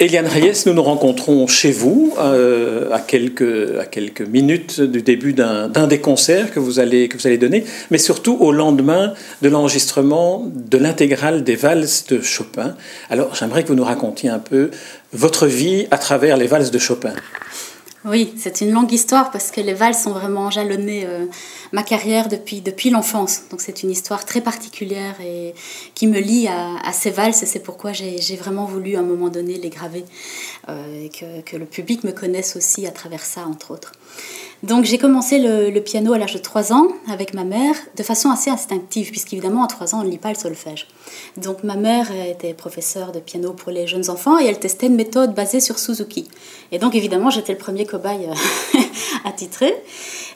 Eliane Reyes, nous nous rencontrons chez vous euh, à, quelques, à quelques minutes du début d'un des concerts que vous, allez, que vous allez donner, mais surtout au lendemain de l'enregistrement de l'intégrale des valses de Chopin. Alors j'aimerais que vous nous racontiez un peu votre vie à travers les valses de Chopin. Oui, c'est une longue histoire parce que les valses ont vraiment jalonné euh, ma carrière depuis, depuis l'enfance. Donc c'est une histoire très particulière et qui me lie à, ces valses c'est pourquoi j'ai vraiment voulu à un moment donné les graver euh, et que, que, le public me connaisse aussi à travers ça, entre autres. Donc j'ai commencé le, piano à l'âge de 3 ans avec ma mère de façon assez instinctive, puisqu'évidemment à 3 ans on ne lit pas le solfège. Donc ma mère était professeure de piano pour les jeunes enfants et elle testait une méthode basée sur Suzuki. Et donc évidemment j'étais le premier cobaye euh, attitré.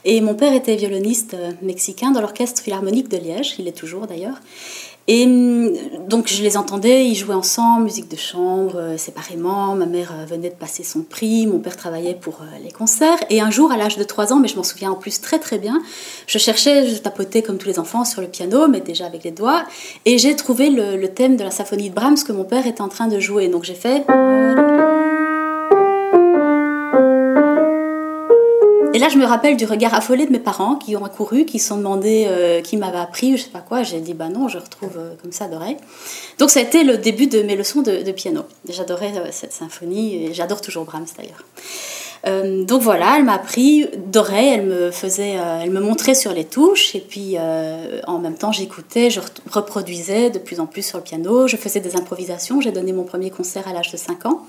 Et mon père était violoniste euh, mexicain dans l'orchestre philharmonique de Liège, il est toujours d'ailleurs. Et hum, donc je les entendais, ils jouaient ensemble, musique de chambre, euh, séparément. Ma mère euh, venait de passer son prix, mon père travaillait pour les concerts. Et un jour, à l'âge de 3 ans, mais je m'en souviens en plus très très bien, je cherchais, je tapotais comme tous les enfants sur le piano, mais déjà avec les doigts. Et j'ai trouvé le, le thème de la symphonie de Brahms que mon père était en train de jouer. Donc j'ai fait... Et là, je me rappelle du regard affolé de mes parents qui ont accouru, qui se sont demandé euh, qui m'avait appris, je sais pas quoi. J'ai dit, bah non, je retrouve euh, comme ça d'oreille. Donc, ça a été le début de mes leçons de, piano. J'adorais euh, cette symphonie et j'adore toujours Brahms d'ailleurs. Donc voilà, elle m'a appris d'oreille, elle me faisait, elle me montrait sur les touches et puis en même temps j'écoutais, je reproduisais de plus en plus sur le piano, je faisais des improvisations, j'ai donné mon premier concert à l'âge de 5 ans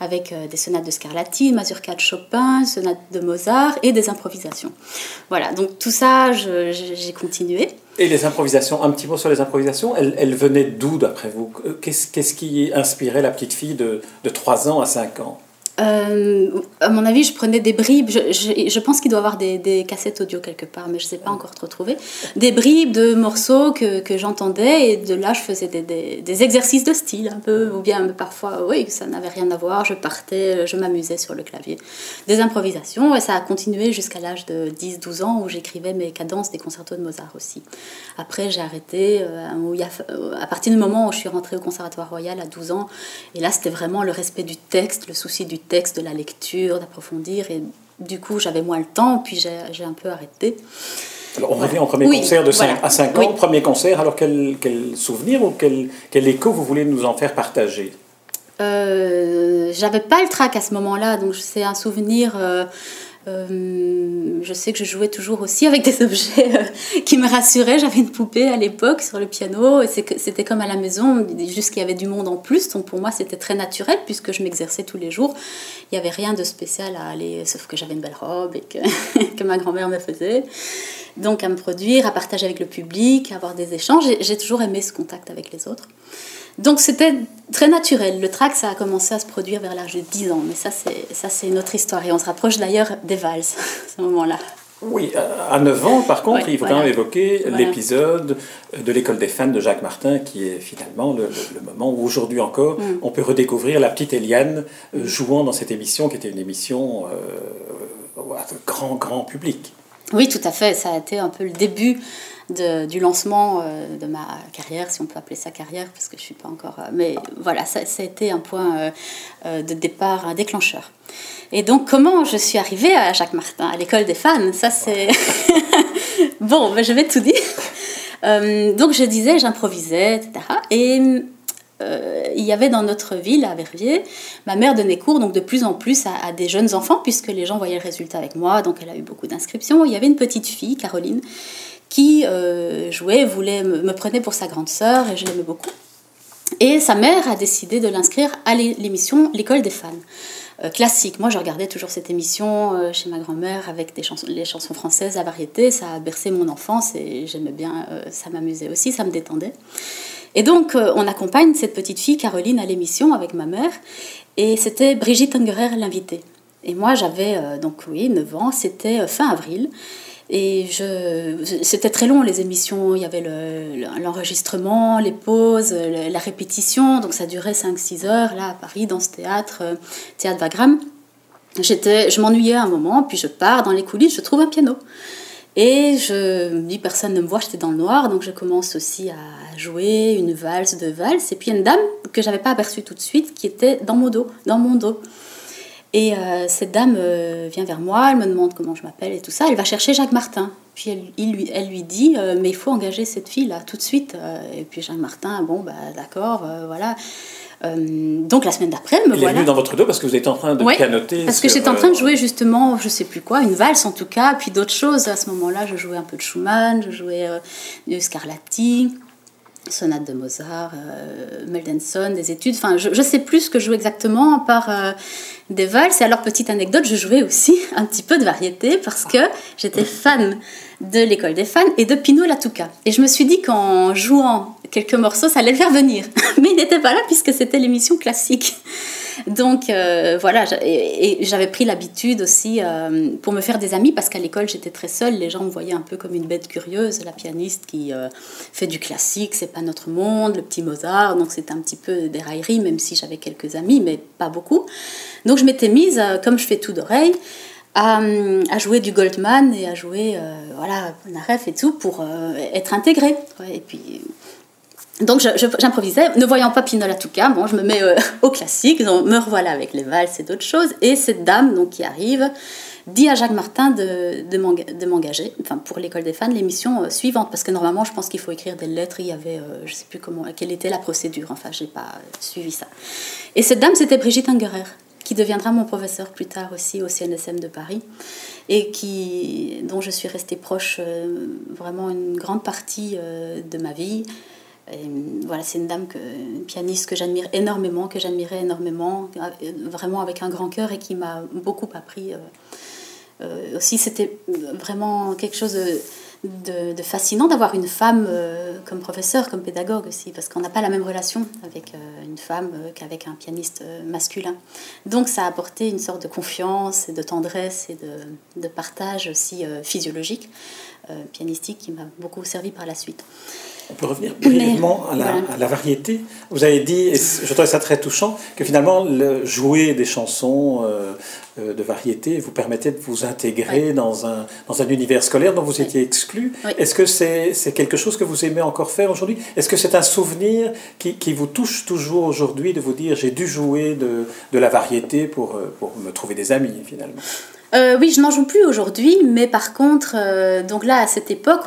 avec des sonates de Scarlatti, mazurka de Chopin, sonates de Mozart et des improvisations. Voilà, donc tout ça j'ai continué. Et les improvisations, un petit mot sur les improvisations, elles, elles venaient d'où d'après vous? Qu'est-ce qui inspirait la petite fille de, de 3 ans à 5 ans? Euh, à mon avis, je prenais des bribes. Je, pense qu'il doit y avoir des, cassettes audio quelque part, mais je ne sais pas encore retrouver. Des bribes de morceaux que, j'entendais, et de là, je faisais des, exercices de style, un peu, ou bien parfois, oui, ça n'avait rien à voir. Je partais, je m'amusais sur le clavier. Des improvisations, et ça a continué jusqu'à l'âge de 10-12 ans où j'écrivais mes cadences des concertos de Mozart aussi. Après, j'ai arrêté euh, à partir du moment où je suis rentrée au Conservatoire Royal à 12 ans, et là, c'était vraiment le respect du texte, le souci du texte, de la lecture, d'approfondir. Et du coup, j'avais moins le temps, puis j'ai un peu arrêté. Alors, on revient au premier concert de 5 à 5 ans. Premier concert, alors quel, quel souvenir ou quel, quel, écho vous voulez nous en faire partager? Euh, J'avais pas le trac à ce moment-là, donc c'est un souvenir. Euh, euh, je sais que je jouais toujours aussi avec des objets euh, qui me rassuraient. J'avais une poupée à l'époque sur le piano c'était comme à la maison, juste qu'il y avait du monde en plus. Donc pour moi, c'était très naturel puisque je m'exerçais tous les jours. Il n'y avait rien de spécial à aller, sauf que j'avais une belle robe et que ma grand-mère me faisait. Donc à me produire, à partager avec le public, à avoir des échanges. J'ai toujours aimé ce contact avec les autres. Donc c'était très naturel. Le track, ça a commencé à se produire vers l'âge de 10 ans, mais ça c'est, ça c'est une autre histoire. Et on se rapproche d'ailleurs des valses à ce moment-là. Oui, à 9 ans, par contre, il faut quand même évoquer l'épisode de l'école des fans de Jacques Martin, qui est finalement le, moment où aujourd'hui encore, mm. on peut redécouvrir la petite Eliane euh, jouant dans cette émission, qui était une émission euh, grand, grand public. Oui, tout à fait. Ça a été un peu le début du lancement euh, de ma carrière, si on peut appeler ça carrière, parce que je suis pas encore. Euh, mais voilà, ça, a été un point euh, de départ, un déclencheur. Et donc, comment je suis arrivée à Jacques Martin, à l'école des fans? Ça, c'est. bon, ben, je vais tout dire. donc, je disais, j'improvisais, etc. Et il y avait dans notre ville, à Verviers, ma mère donnait cours donc de plus en plus à, à, des jeunes enfants, puisque les gens voyaient le résultat avec moi, donc elle a eu beaucoup d'inscriptions. Il y avait une petite fille, Caroline, qui euh, jouait, voulait, me, prenait pour sa grande sœur et je l'aimais beaucoup. Et sa mère a décidé de l'inscrire à l'émission L'école des fans. Euh, classique. Moi, je regardais toujours cette émission euh, chez ma grand-mère avec des chansons, les chansons françaises à variété. Ça a bercé mon enfance et j'aimais bien, ça m'amusait aussi, ça me détendait. Et donc, on accompagne cette petite fille, Caroline, à l'émission avec ma mère. Et c'était Brigitte Ungerer l'invitée. Et moi, j'avais, donc oui, 9 ans, c'était fin avril. Et je, c'était très long les émissions, il y avait l'enregistrement, les pauses, la répétition, donc ça durait 5-6 heures là à Paris dans ce théâtre, euh, théâtre Wagram. J'étais, je m'ennuyais un moment, puis je pars dans les coulisses, je trouve un piano. Et je me dis, personne ne me voit, j'étais dans le noir, donc je commence aussi à jouer une valse, deux valses. Et puis une dame que j'avais pas aperçue tout de suite qui était dans mon dos, dans mon dos. Et euh, cette dame euh, vient vers moi, elle me demande comment je m'appelle et tout ça. Elle va chercher Jacques Martin. Puis elle, il lui, elle lui dit, euh, mais il faut engager cette fille là tout de suite. et puis Jacques Martin, bon, bah d'accord, voilà. donc la semaine d'après, me il voilà. est venu dans votre dos parce que vous êtes en train de Oui, pianoter. Parce que j'étais en train de jouer justement, je sais plus quoi, une valse en tout cas, puis d'autres choses. À ce moment-là, je jouais un peu de Schumann, je jouais de Scarlatti sonate de Mozart, euh, Mendelssohn, des études. Enfin, je, sais plus ce que je joue exactement, par euh, des valses. Et alors, petite anecdote, je jouais aussi un petit peu de variété parce que j'étais fan de l'école des fans et de Pino Latouka. Et je me suis dit qu'en jouant quelques morceaux, ça allait le faire venir. Mais il n'était pas là puisque c'était l'émission classique. Donc euh, voilà, et, j'avais pris l'habitude aussi euh, pour me faire des amis parce qu'à l'école j'étais très seule. Les gens me voyaient un peu comme une bête curieuse, la pianiste qui euh, fait du classique, c'est pas notre monde, le petit Mozart. Donc c'était un petit peu des railleries, même si j'avais quelques amis, mais pas beaucoup. Donc je m'étais mise, comme je fais tout d'oreille, à, jouer du Goldman et à jouer voilà Naref et tout pour être intégrée. et puis donc j'improvisais, ne voyant pas Pinola Tuca, bon, je me mets euh, au classique, donc me revoilà avec les valses et d'autres choses. Et cette dame donc, qui arrive dit à Jacques Martin de, m'engager enfin, pour l'école des fans, l'émission euh, suivante. Parce que normalement, je pense qu'il faut écrire des lettres. Il y avait, euh, je sais plus comment, quelle était la procédure. Enfin, je n'ai pas suivi ça. Et cette dame, c'était Brigitte Ungerer, qui deviendra mon professeur plus tard aussi au CNSM de Paris. Et qui, dont je suis restée proche vraiment une grande partie de ma vie voilà, c'est une dame, une pianiste que j'admire énormément, que j'admirais énormément, vraiment avec un grand cœur et qui m'a beaucoup appris. Euh, euh, aussi, c'était vraiment quelque chose de, fascinant d'avoir une femme euh, comme professeur, comme pédagogue aussi, parce qu'on n'a pas la même relation avec une femme qu'avec un pianiste masculin. Donc, ça a apporté une sorte de confiance et de tendresse et de partage aussi physiologique, pianistique, qui m'a beaucoup servi par la suite. On peut revenir brièvement à, la, variété. Vous avez dit, et je trouvais ça très touchant, que finalement, le, jouer des chansons euh, euh, de variété vous permettait de vous intégrer dans, un, dans un univers scolaire dont vous étiez exclu. Est-ce que c'est c'est quelque chose que vous aimez encore faire aujourd'hui? Est-ce que c'est un souvenir qui, qui, vous touche toujours aujourd'hui de vous dire j'ai dû jouer de, de la variété pour, euh, pour me trouver des amis finalement? Euh, oui, je n'en joue plus aujourd'hui, mais par contre, euh, donc là, à cette époque,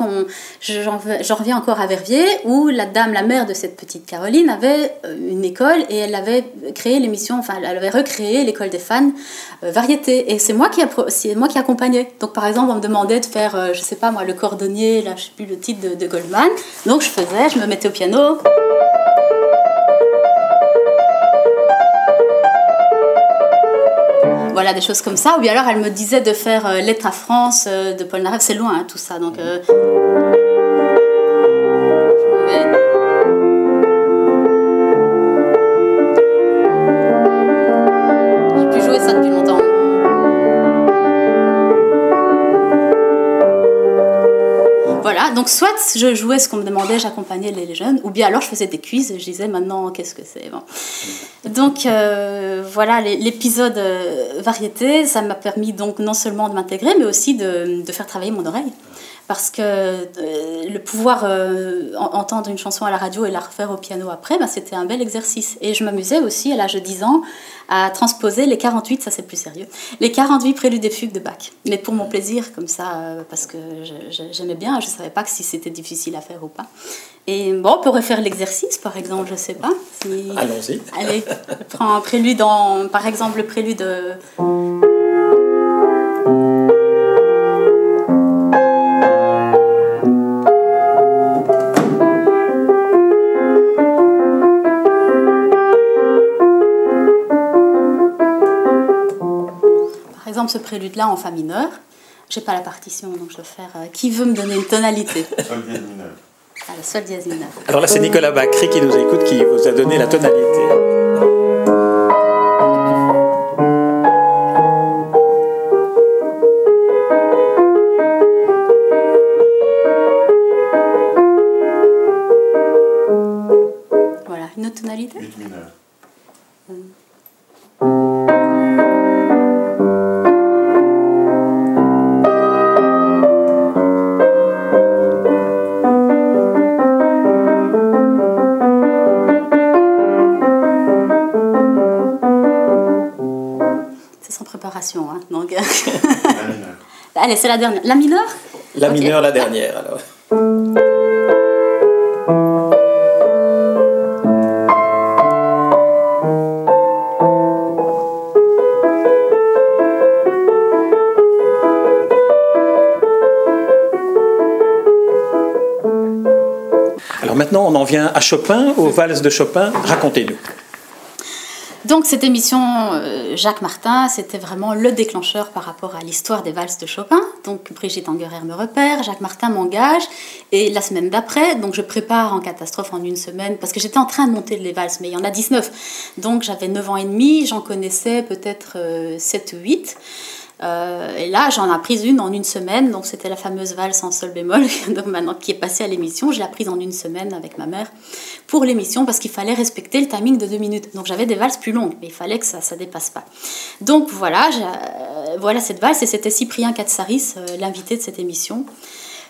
j'en reviens encore à Verviers, où la dame, la mère de cette petite Caroline, avait euh, une école et elle avait créé l'émission, enfin, elle avait recréé l'école des fans variété. Et c'est moi, qui accompagnais. Donc, par exemple, on me demandait de faire, je sais pas moi, le cordonnier, là, je sais plus le titre de Goldman. Donc, je faisais, je me mettais au piano. Voilà, des choses comme ça. Ou bien alors elle me disait de faire euh, Lettre à France euh, de Paul Naref, c'est loin hein, tout ça. Donc, euh, J'ai pu jouer ça depuis longtemps. Voilà, donc soit je jouais ce qu'on me demandait, j'accompagnais les, jeunes, ou bien alors je faisais des quiz, je disais maintenant qu'est-ce que c'est? Donc euh, voilà, l'épisode euh, variété, ça m'a permis donc non seulement de m'intégrer, mais aussi de, faire travailler mon oreille parce que euh, le pouvoir entendre une chanson à la radio et la refaire au piano après, ben, c'était un bel exercice. Et je m'amusais aussi, à l'âge de 10 ans, à transposer les 48, ça c'est plus sérieux, les 48 préludes et fugues de Bach. Mais pour mon plaisir, comme ça, parce que j'aimais bien, je ne savais pas si c'était difficile à faire ou pas. Et bon, on pourrait faire l'exercice, par exemple, je ne sais pas. Allons-y. Allez, prends un prélude, en, par exemple, le prélude... exemple, ce prélude-là en fa mineur, j'ai pas la partition, donc je vais faire. Euh, qui veut me donner une tonalité? Sol dièse mineur. Alors là, c'est Nicolas Bacry qui nous écoute, qui vous a donné la tonalité. Donc... la mineure. Allez, c'est la dernière. La mineure La mineure, la dernière, alors. Alors maintenant, on en vient à Chopin, aux valses de Chopin. Racontez-nous. Donc cette émission euh, Jacques Martin, c'était vraiment le déclencheur par rapport à l'histoire des valses de Chopin. Donc Brigitte Angerer me repère, Jacques Martin m'engage, et la semaine d'après, donc je prépare en catastrophe en une semaine, parce que j'étais en train de monter les valses, mais il y en a 19. Donc j'avais 9 ans et demi, j'en connaissais peut-être 7 euh, ou 8. Euh, et là, j'en ai prise une en une semaine. Donc, c'était la fameuse valse en sol bémol, donc maintenant qui est passée à l'émission. Je l'ai prise en une semaine avec ma mère pour l'émission parce qu'il fallait respecter le timing de deux minutes. Donc, j'avais des valses plus longues, mais il fallait que ça ne dépasse pas. Donc, voilà, euh, voilà cette valse. Et c'était Cyprien Katsaris, euh, l'invité de cette émission.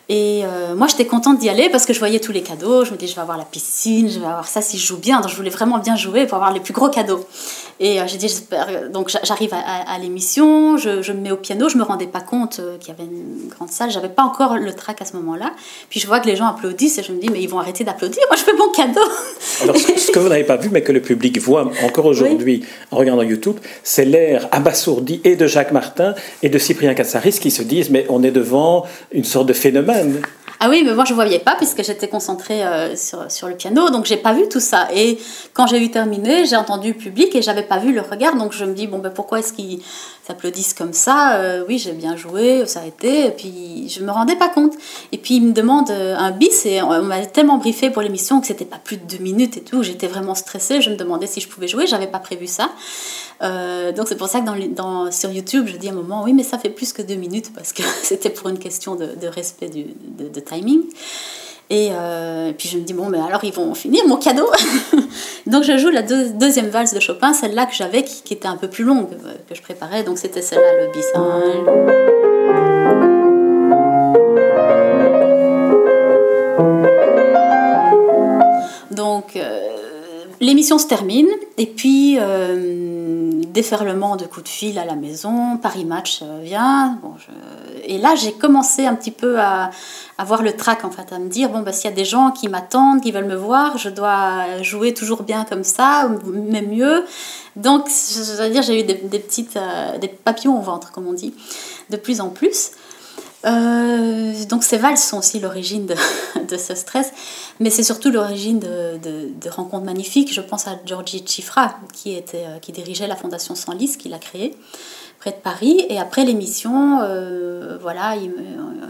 Et moi, j'étais contente d'y aller parce que je voyais tous les cadeaux. Je me disais, je vais avoir la piscine, je vais avoir ça si je joue bien. Donc, je voulais vraiment bien jouer pour avoir les plus gros cadeaux. Et euh, j'ai dit, j'espère. Donc j'arrive à, l'émission, je, me mets au piano, je me rendais pas compte euh, qu'il y avait une grande salle, j'avais pas encore le track à ce moment-là. Puis je vois que les gens applaudissent et je me dis, mais ils vont arrêter d'applaudir, moi je fais mon cadeau. Alors ce que vous n'avez pas vu, mais que le public voit encore aujourd'hui en regardant YouTube, c'est l'air abasourdi et de Jacques Martin et de Cyprien Katsaris qui se disent, mais on est devant une sorte de phénomène. Ah oui, mais moi je ne voyais pas puisque j'étais concentrée euh, sur, le piano, donc j'ai pas vu tout ça. Et quand j'ai eu terminé, j'ai entendu le public et j'avais pas vu le regard, donc je me dis bon ben pourquoi est-ce qu'ils s'applaudissent comme ça? Euh, Oui, j'ai bien joué, ça a été. Et puis je me rendais pas compte. Et puis ils me demandent euh, un bis et on, m'a tellement briefé pour l'émission que c'était pas plus de deux minutes et tout. J'étais vraiment stressée. Je me demandais si je pouvais jouer. J'avais pas prévu ça. Donc c'est pour ça que sur YouTube, je dis à un moment oui, mais ça fait plus que deux minutes parce que c'était pour une question de, respect du, de, timing. Euh, et, puis je me dis, bon, mais alors ils vont finir mon cadeau. donc je joue la deuxième valse de Chopin, celle-là que j'avais, qui, était un peu plus longue, euh, que je préparais. Donc c'était celle-là, le bis. L'émission se termine, et puis déferlement de coups de fil à la maison, Paris Match vient. Bon, Et là, j'ai commencé un petit peu à, avoir le trac, en fait, à me dire, bon, bah, s'il y a des gens qui m'attendent, qui veulent me voir, je dois jouer toujours bien comme ça, même mieux. Donc, je veux dire, j'ai eu des, petites, euh, des papillons au ventre, comme on dit, de plus en plus. Euh, donc ces valses sont aussi l'origine de, ce stress, mais c'est surtout l'origine de, rencontres magnifiques. Je pense à Georgie Chifra, qui, était, euh, qui dirigeait la Fondation Sans Lys, qu'il a créée près de Paris. Et après l'émission, euh, voilà,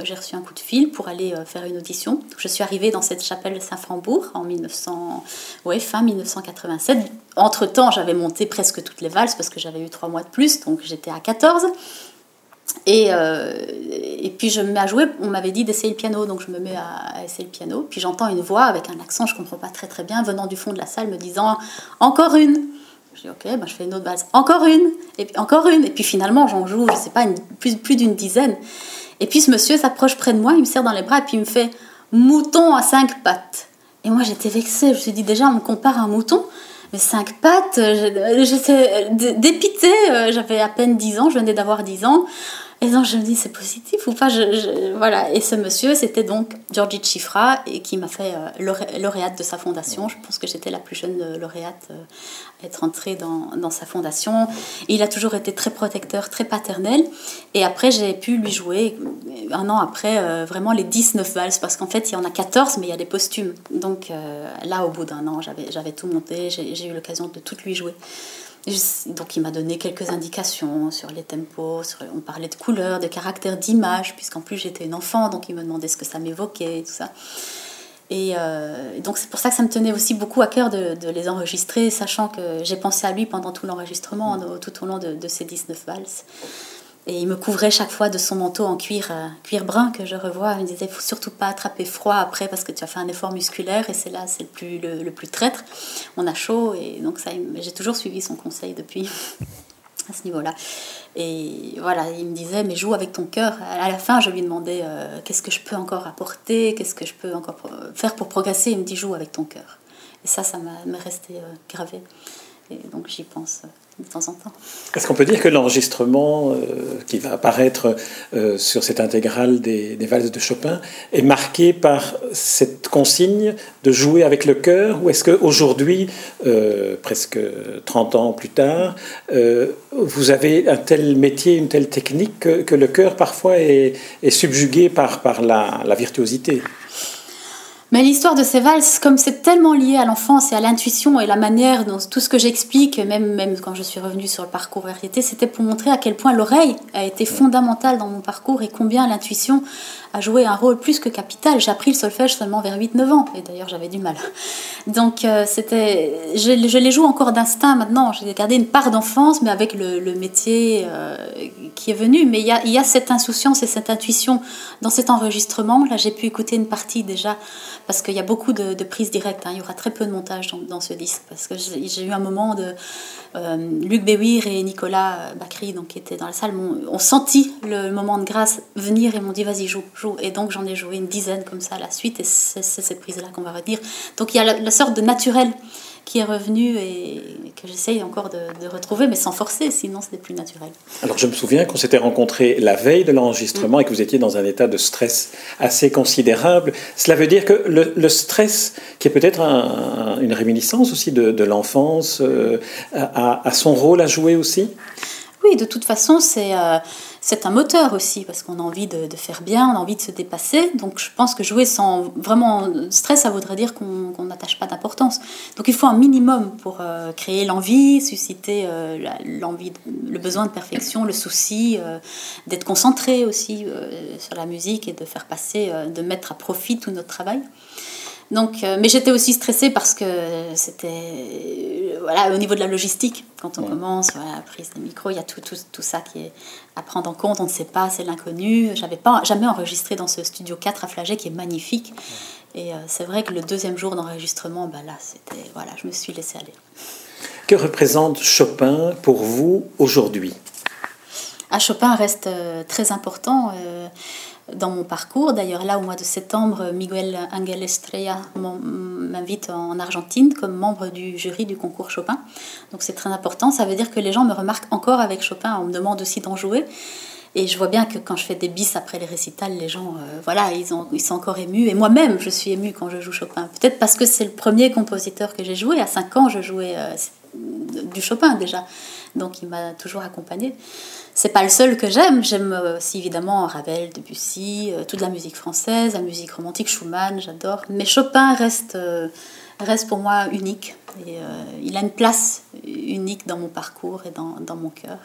j'ai reçu un coup de fil pour aller faire une audition. je suis arrivée dans cette chapelle de Saint-Frambourg en 1900, ouais, fin 1987. Entre-temps, j'avais monté presque toutes les valses parce que j'avais eu trois mois de plus, donc j'étais à 14. Et, euh, et puis je me mets à jouer, on m'avait dit d'essayer le piano, donc je me mets à, essayer le piano. Puis j'entends une voix avec un accent, je ne comprends pas très très bien, venant du fond de la salle, me disant Encore une je dis ok, ben je fais une autre base. Encore une, et puis encore une. Et puis finalement, j'en joue, je sais pas, plus, plus d'une dizaine. Et puis ce monsieur s'approche près de moi, il me serre dans les bras et puis il me fait mouton à cinq pattes. Et moi j'étais vexée, je me suis dit déjà on me compare à un mouton, cinq pattes, j'étais dépitée, euh, j'avais à peine dix ans, je venais d'avoir dix ans. Et donc je me dis, c'est positif ou pas Voilà. Et ce monsieur, c'était donc Georgie Chifra, et qui m'a fait euh, lauréate de sa fondation. Je pense que j'étais la plus jeune euh, lauréate euh, à être entrée dans, sa fondation. il a toujours été très protecteur, très paternel. Et après, j'ai pu lui jouer, un an après, vraiment les 19 valses, parce qu'en fait, il y en a 14, mais il y a des posthumes. Donc là, au bout d'un an, j'avais tout monté, j'ai eu l'occasion de toutes lui jouer. Donc il m'a donné quelques indications sur les tempos, sur, on parlait de couleurs, de caractères, d'image, puisqu'en plus j'étais une enfant, donc il me demandait ce que ça m'évoquait et tout ça. Et euh, donc c'est pour ça que ça me tenait aussi beaucoup à cœur de, les enregistrer, sachant que j'ai pensé à lui pendant tout l'enregistrement, tout au long de, de ces 19 valses. Et il me couvrait chaque fois de son manteau en cuir, euh, cuir brun que je revois. Il me disait, faut surtout pas attraper froid après parce que tu as fait un effort musculaire et c'est là, c'est le plus, le, plus traître. On a chaud et donc ça, j'ai toujours suivi son conseil depuis à ce niveau-là. Et voilà, il me disait, mais joue avec ton cœur. À la fin, je lui demandais, euh, qu'est-ce que je peux encore apporter, qu'est-ce que je peux encore faire pour progresser? Il me dit, joue avec ton cœur. Et ça, ça m'a resté euh, gravé. Donc j'y pense de temps en temps. Est-ce qu'on peut dire que l'enregistrement euh, qui va apparaître euh, sur cette intégrale des, valses de Chopin est marqué par cette consigne de jouer avec le cœur Ou est-ce qu'aujourd'hui, euh, presque 30 ans plus tard, vous avez un tel métier, une telle technique que, le cœur parfois est, subjugué par, la virtuosité? Mais l'histoire de ces valses, comme c'est tellement lié à l'enfance et à l'intuition et la manière dont tout ce que j'explique, même, même quand je suis revenue sur le parcours variété, c'était pour montrer à quel point l'oreille a été fondamentale dans mon parcours et combien l'intuition a joué un rôle plus que capital. J'ai appris le solfège seulement vers 8-9 ans, et d'ailleurs j'avais du mal. Donc euh, c'était, je, les joue encore d'instinct maintenant. J'ai gardé une part d'enfance, mais avec le, métier euh, qui est venu. Mais il y, a, cette insouciance et cette intuition dans cet enregistrement. Là, j'ai pu écouter une partie déjà, parce qu'il y a beaucoup de, prises directes. Hein. Il y aura très peu de montage dans, ce disque, parce que j'ai eu un moment de euh, Luc Béouir et Nicolas Bacry, donc, qui étaient dans la salle, ont, senti le moment de grâce venir et m'ont dit vas-y, joue, joue. Et donc j'en ai joué une dizaine comme ça à la suite, et c'est cette prise-là qu'on va retenir. Donc il y a la, sorte de naturel qui est revenu et que j'essaye encore de, de, retrouver, mais sans forcer, sinon ce n'est plus naturel. Alors je me souviens qu'on s'était rencontrés la veille de l'enregistrement et que vous étiez dans un état de stress assez considérable. Cela veut dire que le, le stress, qui est peut-être un, une réminiscence aussi de, de l'enfance, euh, a, a, son rôle à jouer aussi? Oui, de toute façon, c'est... Euh, c'est un moteur aussi, parce qu'on a envie de, faire bien, on a envie de se dépasser. Donc je pense que jouer sans vraiment stress, ça voudrait dire qu'on n'attache pas d'importance. Donc il faut un minimum pour euh, créer l'envie, susciter euh, l'envie, le besoin de perfection, le souci, euh, d'être concentré aussi sur la musique et de faire passer, de mettre à profit tout notre travail. Donc, euh, mais j'étais aussi stressée parce que c'était euh, voilà, au niveau de la logistique. Quand on ouais. commence, voilà, prise des micros, il y a tout, tout, tout, ça qui est à prendre en compte. On ne sait pas, c'est l'inconnu. J'avais pas jamais enregistré dans ce studio 4 à Flagey qui est magnifique. Ouais. Et euh, c'est vrai que le deuxième jour d'enregistrement, bah là, c'était voilà, je me suis laissée aller. Que représente Chopin pour vous aujourd'hui? Ah, Chopin reste euh, très important. Dans mon parcours. D'ailleurs, là, au mois de septembre, Miguel Angel Estrella m'invite en Argentine comme membre du jury du concours Chopin. Donc c'est très important. Ça veut dire que les gens me remarquent encore avec Chopin. On me demande aussi d'en jouer. Et je vois bien que quand je fais des bis après les récitals, les gens, euh, voilà, ils, ont, ils sont encore émus. Et moi-même, je suis émue quand je joue Chopin. Peut-être parce que c'est le premier compositeur que j'ai joué. À 5 ans, je jouais euh, du Chopin déjà. Donc il m'a toujours accompagnée c'est pas le seul que j'aime. J'aime aussi évidemment Ravel, Debussy, euh, toute la musique française, la musique romantique, Schumann, j'adore. Mais Chopin reste, euh, reste pour moi unique. Et, euh, il a une place unique dans mon parcours et dans, dans mon cœur.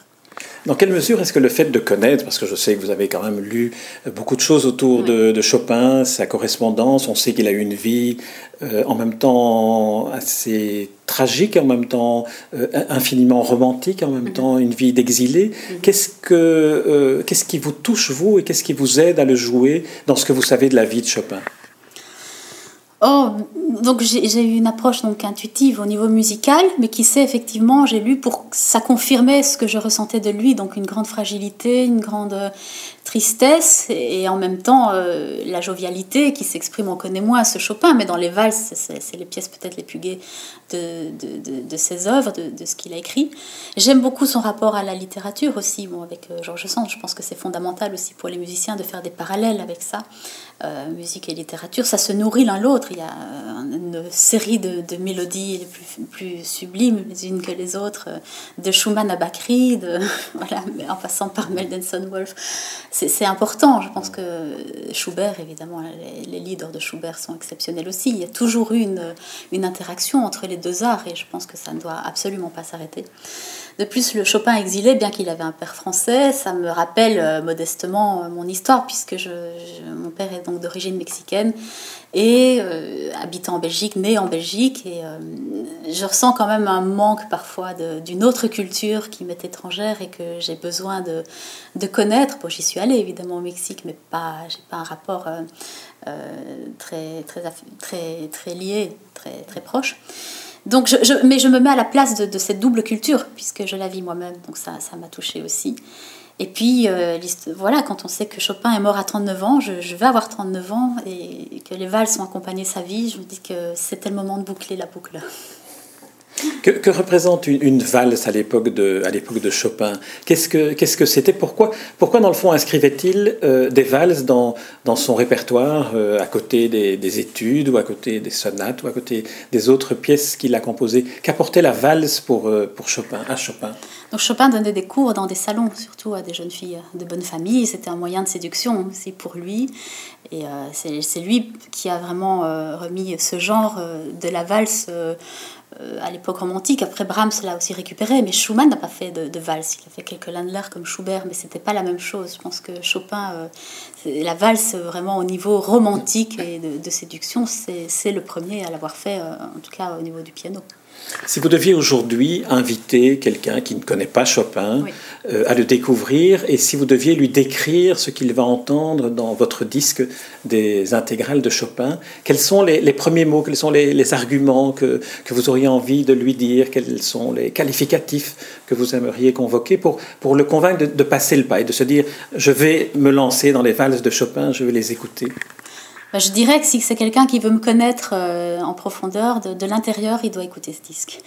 Dans quelle mesure est-ce que le fait de connaître, parce que je sais que vous avez quand même lu beaucoup de choses autour oui. de, de, Chopin, sa correspondance, on sait qu'il a eu une vie euh, en même temps assez tragique, en même temps euh, infiniment romantique, en même mm -hmm. temps une vie d'exilé. Mm -hmm. Qu'est-ce que euh, qu'est-ce qui vous touche vous et qu'est-ce qui vous aide à le jouer dans ce que vous savez de la vie de Chopin? Oh, donc j'ai eu une approche donc intuitive au niveau musical, mais qui sait effectivement, j'ai lu pour ça confirmait ce que je ressentais de lui, donc une grande fragilité, une grande tristesse et en même temps euh, la jovialité qui s'exprime, on connaît moins ce Chopin, mais dans les valses, c'est les pièces peut-être les plus gaies de, de, ses œuvres, de, ce qu'il a écrit. J'aime beaucoup son rapport à la littérature aussi, bon, avec euh, Georges Sand, je pense que c'est fondamental aussi pour les musiciens de faire des parallèles avec ça, euh, musique et littérature, ça se nourrit l'un l'autre, il y a une série de, mélodies les plus, plus sublimes les unes que les autres, de Schumann à Bakri, de, voilà, en passant par Mendelssohn Wolf c'est important. Je pense que Schubert, évidemment, les, les, leaders de Schubert sont exceptionnels aussi. Il y a toujours eu une, une, interaction entre les deux arts et je pense que ça ne doit absolument pas s'arrêter. De plus, le Chopin exilé, bien qu'il avait un père français, ça me rappelle euh, modestement euh, mon histoire, puisque je, je, mon père est donc d'origine mexicaine et euh, habitant en Belgique, né en Belgique. Et je ressens quand même un manque parfois d'une autre culture qui m'est étrangère et que j'ai besoin de, de connaître. Bon, j'y suis allée évidemment au Mexique, mais pas, j'ai pas un rapport euh, euh très, très, très, très lié, très, très proche. Donc je, mais je me mets à la place de, cette double culture, puisque je la vis moi-même, donc ça m'a touchée aussi. Et puis, euh, voilà, quand on sait que Chopin est mort à 39 ans, je, je, vais avoir 39 ans, et que les valses ont accompagné sa vie, je me dis que c'était le moment de boucler la boucle. Que, représente une, valse à l'époque de, à l'époque de Chopin? Qu'est-ce que, qu'est-ce que c'était? Pourquoi, pourquoi, dans le fond, inscrivait-il euh, des valses dans, dans son répertoire, euh, à côté des, études, ou à côté des sonates, ou à côté des autres pièces qu'il a composées? Qu'apportait la valse pour, euh, pour Chopin, à Chopin? Donc Chopin donnait des cours dans des salons, surtout à des jeunes filles de bonne famille. C'était un moyen de séduction aussi pour lui. Et c'est lui qui a vraiment remis ce genre de la valse à l'époque romantique. Après, Brahms l'a aussi récupéré, mais Schumann n'a pas fait de, valse. Il a fait quelques Landler comme Schubert, mais c'était pas la même chose. Je pense que Chopin, euh, la valse vraiment au niveau romantique et de, séduction, c'est le premier à l'avoir fait, euh, en tout cas au niveau du piano. Si vous deviez aujourd'hui inviter quelqu'un qui ne connaît pas Chopin euh, à le découvrir, et si vous deviez lui décrire ce qu'il va entendre dans votre disque des intégrales de Chopin, quels sont les, premiers mots, quels sont les, arguments que, que, vous auriez envie de lui dire, quels sont les qualificatifs que vous aimeriez convoquer pour, pour le convaincre de, de passer le pas et de se dire je vais me lancer dans les valses de Chopin, je vais les écouter? Bah, je dirais que si c'est quelqu'un qui veut me connaître euh, en profondeur, de, l'intérieur, il doit écouter ce disque.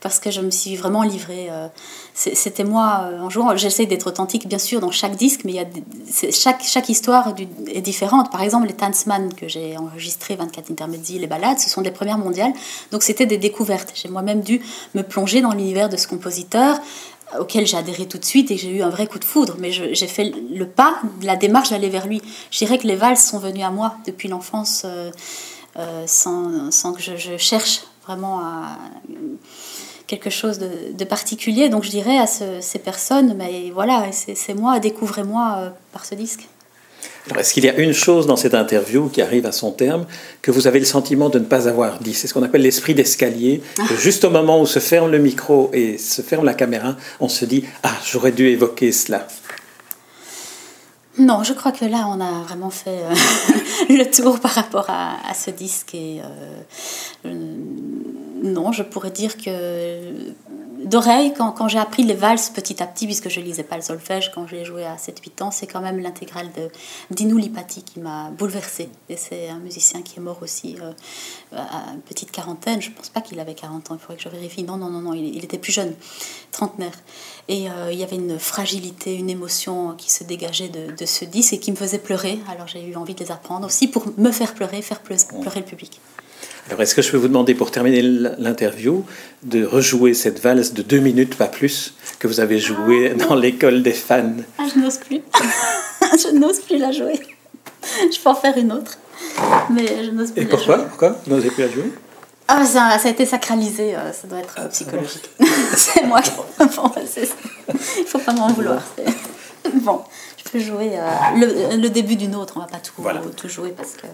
Parce que je me suis vraiment livrée. Euh, c'était moi euh, en jouant. J'essaie d'être authentique, bien sûr, dans chaque disque, mais chaque, histoire est différente. Par exemple, les Tanzmann que j'ai enregistrés, 24 intermédiaires, les balades, ce sont des premières mondiales. Donc c'était des découvertes. J'ai moi-même dû me plonger dans l'univers de ce compositeur, auquel j'ai adhéré tout de suite et j'ai eu un vrai coup de foudre. Mais j'ai fait le pas, la démarche d'aller vers lui. Je dirais que les valses sont venues à moi depuis l'enfance euh, euh, sans, sans, que je, cherche vraiment à quelque chose de, particulier. Donc je dirais à ces personnes, mais voilà, c'est moi, découvrez-moi euh, par ce disque. Est-ce qu'il y a une chose dans cette interview qui arrive à son terme que vous avez le sentiment de ne pas avoir dit? C'est ce qu'on appelle l'esprit d'escalier. Juste au moment où se ferme le micro et se ferme la caméra, on se dit Ah, j'aurais dû évoquer cela. Non, je crois que là, on a vraiment fait euh, le tour par rapport à, ce disque. Et, euh, non, je pourrais dire que d'oreille, quand, quand j'ai appris les valses petit à petit, puisque je lisais pas le solfège quand j'ai joué à 7-8 ans, c'est quand même l'intégrale de Dino Lipati qui m'a bouleversée. Et c'est un musicien qui est mort aussi euh, à une petite quarantaine. Je pense pas qu'il avait 40 ans, il faudrait que je vérifie. Non, non, non, non, il, était plus jeune, trentenaire. Et euh, il y avait une fragilité, une émotion qui se dégageait de, de, ce disque et qui me faisait pleurer. Alors j'ai eu envie de les apprendre aussi pour me faire pleurer, faire pleurer le public. Alors, est-ce que je peux vous demander, pour terminer l'interview, de rejouer cette valse de deux minutes, pas plus, que vous avez jouée ah. dans l'école des fans? Ah, je n'ose plus. je n'ose plus la jouer. Je peux en faire une autre, mais je n'ose plus. Et pourquoi? Pourquoi vous n'osez plus la jouer? Ah, ça, ça, a été sacralisé, euh, ça doit être ah, psychologique. c'est moi qui. Bon, il faut pas m'en vouloir. Bon, je peux jouer euh, le, le, début d'une autre, on va pas tout, tout jouer parce que.